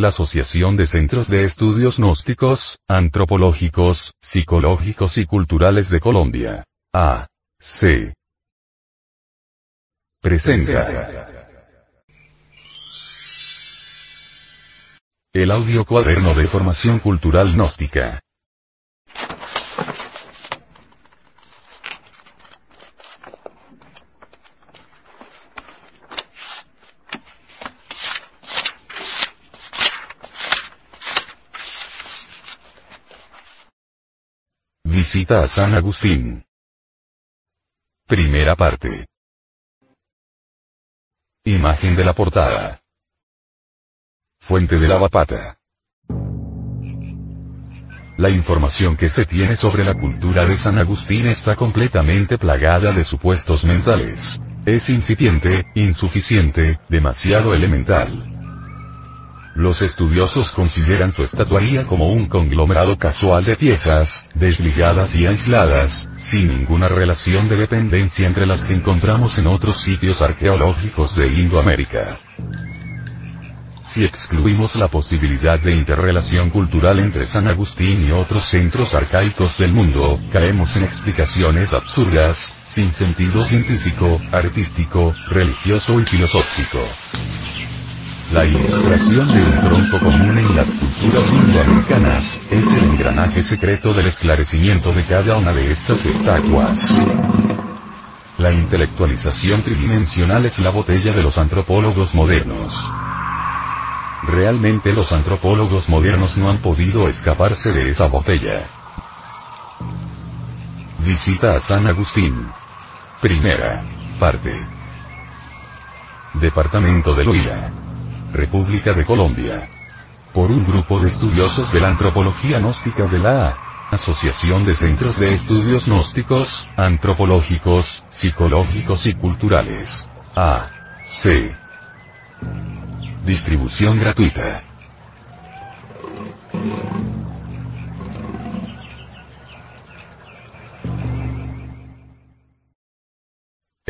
la Asociación de Centros de Estudios Gnósticos, Antropológicos, Psicológicos y Culturales de Colombia. A. C. Presenta. El audio cuaderno de formación cultural gnóstica. Visita a San Agustín. Primera parte. Imagen de la portada. Fuente de la Vapata. La información que se tiene sobre la cultura de San Agustín está completamente plagada de supuestos mentales. Es incipiente, insuficiente, demasiado elemental. Los estudiosos consideran su estatuaría como un conglomerado casual de piezas, desligadas y aisladas, sin ninguna relación de dependencia entre las que encontramos en otros sitios arqueológicos de Indoamérica. Si excluimos la posibilidad de interrelación cultural entre San Agustín y otros centros arcaicos del mundo, caemos en explicaciones absurdas, sin sentido científico, artístico, religioso y filosófico. La ilustración de un tronco común en las culturas indoamericanas, es el engranaje secreto del esclarecimiento de cada una de estas estatuas. La intelectualización tridimensional es la botella de los antropólogos modernos. Realmente los antropólogos modernos no han podido escaparse de esa botella. Visita a San Agustín. Primera. Parte. Departamento de Loira. República de Colombia. Por un grupo de estudiosos de la antropología gnóstica de la Asociación de Centros de Estudios Gnósticos, Antropológicos, Psicológicos y Culturales. A. C. Distribución gratuita.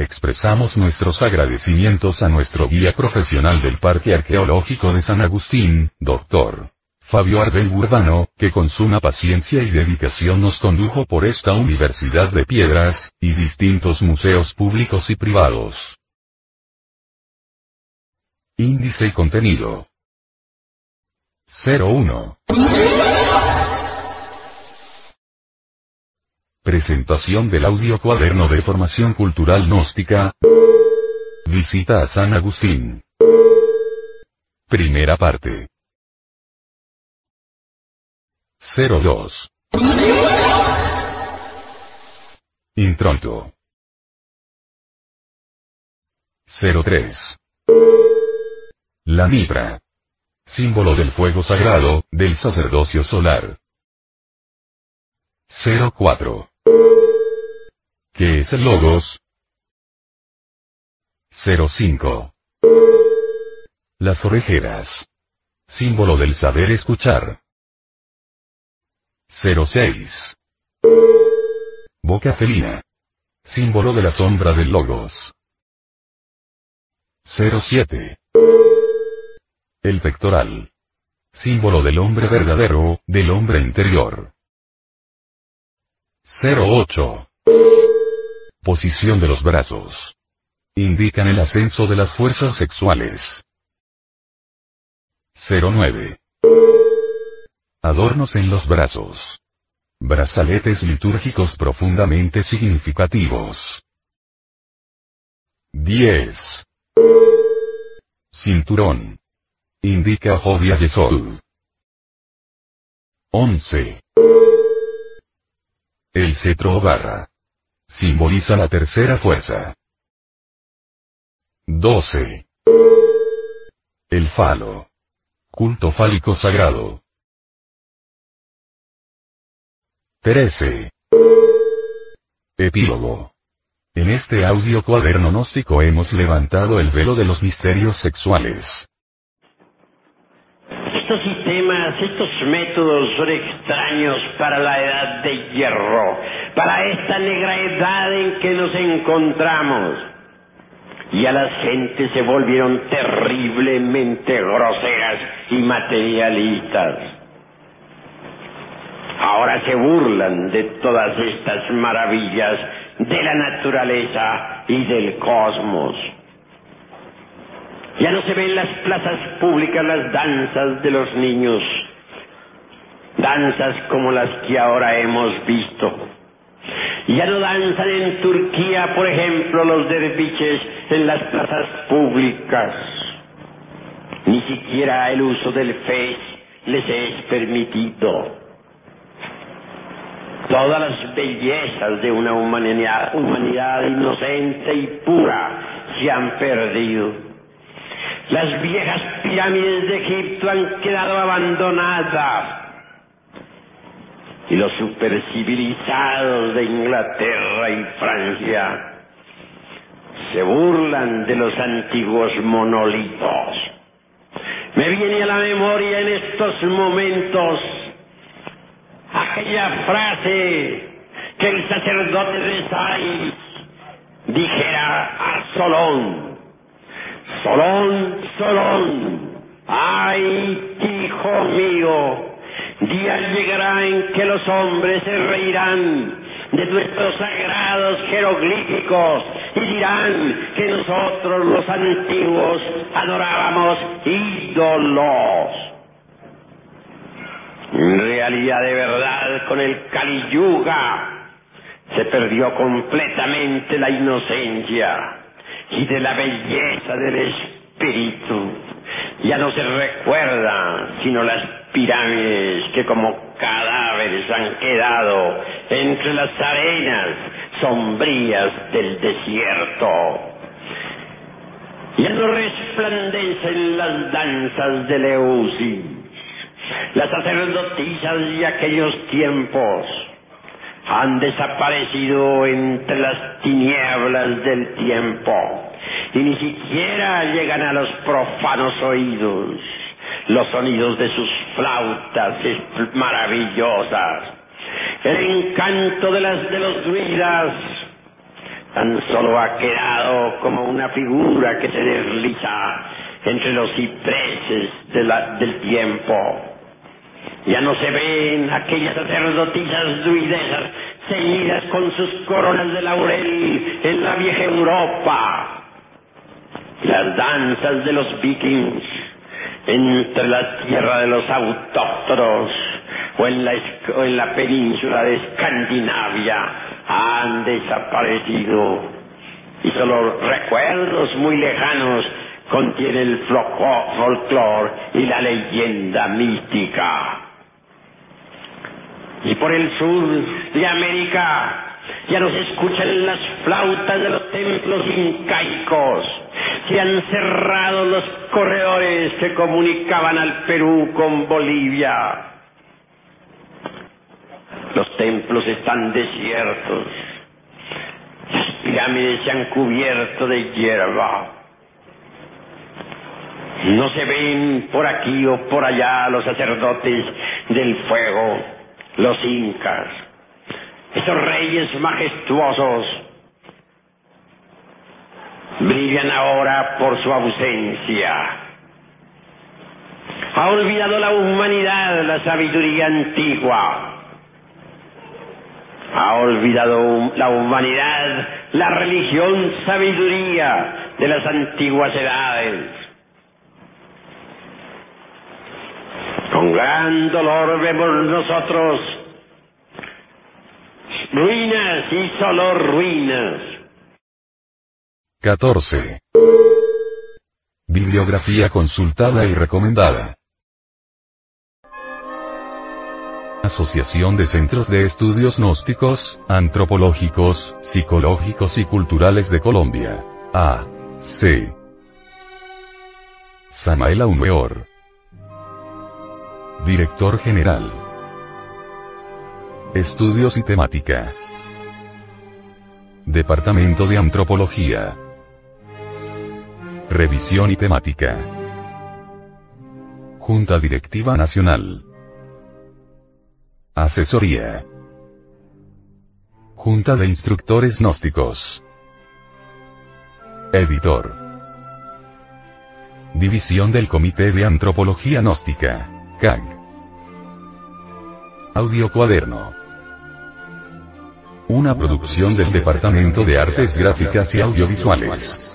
Expresamos nuestros agradecimientos a nuestro guía profesional del Parque Arqueológico de San Agustín, Dr. Fabio Arbel Urbano, que con suma paciencia y dedicación nos condujo por esta Universidad de Piedras, y distintos museos públicos y privados. Índice y contenido. 01. Presentación del audio cuaderno de formación cultural gnóstica. Visita a San Agustín. Primera parte. 02. Intronto. 03. La mitra. Símbolo del fuego sagrado, del sacerdocio solar. 04. ¿Qué es el logos? 05. Las orejeras. Símbolo del saber escuchar. 06. Boca felina. Símbolo de la sombra del logos. 07. El pectoral. Símbolo del hombre verdadero, del hombre interior. 08. Posición de los brazos. Indican el ascenso de las fuerzas sexuales. 09. Adornos en los brazos. Brazaletes litúrgicos profundamente significativos. 10. Cinturón. Indica Jovia Yesod. 11. El cetro o barra. Simboliza la tercera fuerza. 12. El falo. Culto fálico sagrado. 13. Epílogo. En este audio cuaderno gnóstico hemos levantado el velo de los misterios sexuales. Estos sistemas, estos métodos son extraños para la edad de hierro, para esta negra edad en que nos encontramos. Y a las gentes se volvieron terriblemente groseras y materialistas. Ahora se burlan de todas estas maravillas de la naturaleza y del cosmos. Ya no se ven en las plazas públicas las danzas de los niños, danzas como las que ahora hemos visto. Ya no danzan en Turquía, por ejemplo, los derviches en las plazas públicas. Ni siquiera el uso del Face les es permitido. Todas las bellezas de una humanidad, humanidad inocente y pura se han perdido. Las viejas pirámides de Egipto han quedado abandonadas y los supercivilizados de Inglaterra y Francia se burlan de los antiguos monolitos. Me viene a la memoria en estos momentos aquella frase que el sacerdote de Sais dijera a Solón, Solón, Solón, ay, hijo mío, Día llegará en que los hombres se reirán de nuestros sagrados jeroglíficos y dirán que nosotros los antiguos adorábamos ídolos. En realidad de verdad con el Kali Yuga se perdió completamente la inocencia y de la belleza del espíritu. Ya no se recuerda sino las pirámides que como cadáveres han quedado entre las arenas sombrías del desierto. Ya no resplandecen las danzas de Leusis, las sacerdotisas de aquellos tiempos han desaparecido entre las tinieblas del tiempo y ni siquiera llegan a los profanos oídos los sonidos de sus flautas maravillosas, el encanto de las de los druidas tan solo ha quedado como una figura que se desliza entre los cipreses del tiempo. Ya no se ven aquellas sacerdotisas druidesas ceñidas con sus coronas de laurel en la vieja Europa. Las danzas de los vikings entre la tierra de los autóctonos o en la, en la península de Escandinavia han desaparecido y solo recuerdos muy lejanos contiene el folclore y la leyenda mística. Y por el sur de América ya no se escuchan las flautas de los templos incaicos se han cerrado los corredores que comunicaban al Perú con Bolivia. Los templos están desiertos. Las pirámides se han cubierto de hierba. No se ven por aquí o por allá los sacerdotes del fuego, los incas, esos reyes majestuosos brillan ahora por su ausencia. Ha olvidado la humanidad la sabiduría antigua. Ha olvidado la humanidad la religión sabiduría de las antiguas edades. Con gran dolor vemos nosotros ruinas y solo ruinas 14. Bibliografía consultada y recomendada. Asociación de Centros de Estudios Gnósticos, Antropológicos, Psicológicos y Culturales de Colombia. A. C. Samael Aumeor. Director General. Estudios y temática. Departamento de Antropología. Revisión y temática. Junta Directiva Nacional. Asesoría. Junta de Instructores Gnósticos. Editor. División del Comité de Antropología Gnóstica. CAG. Audio Cuaderno. Una producción del Departamento de Artes Gráficas y Audiovisuales.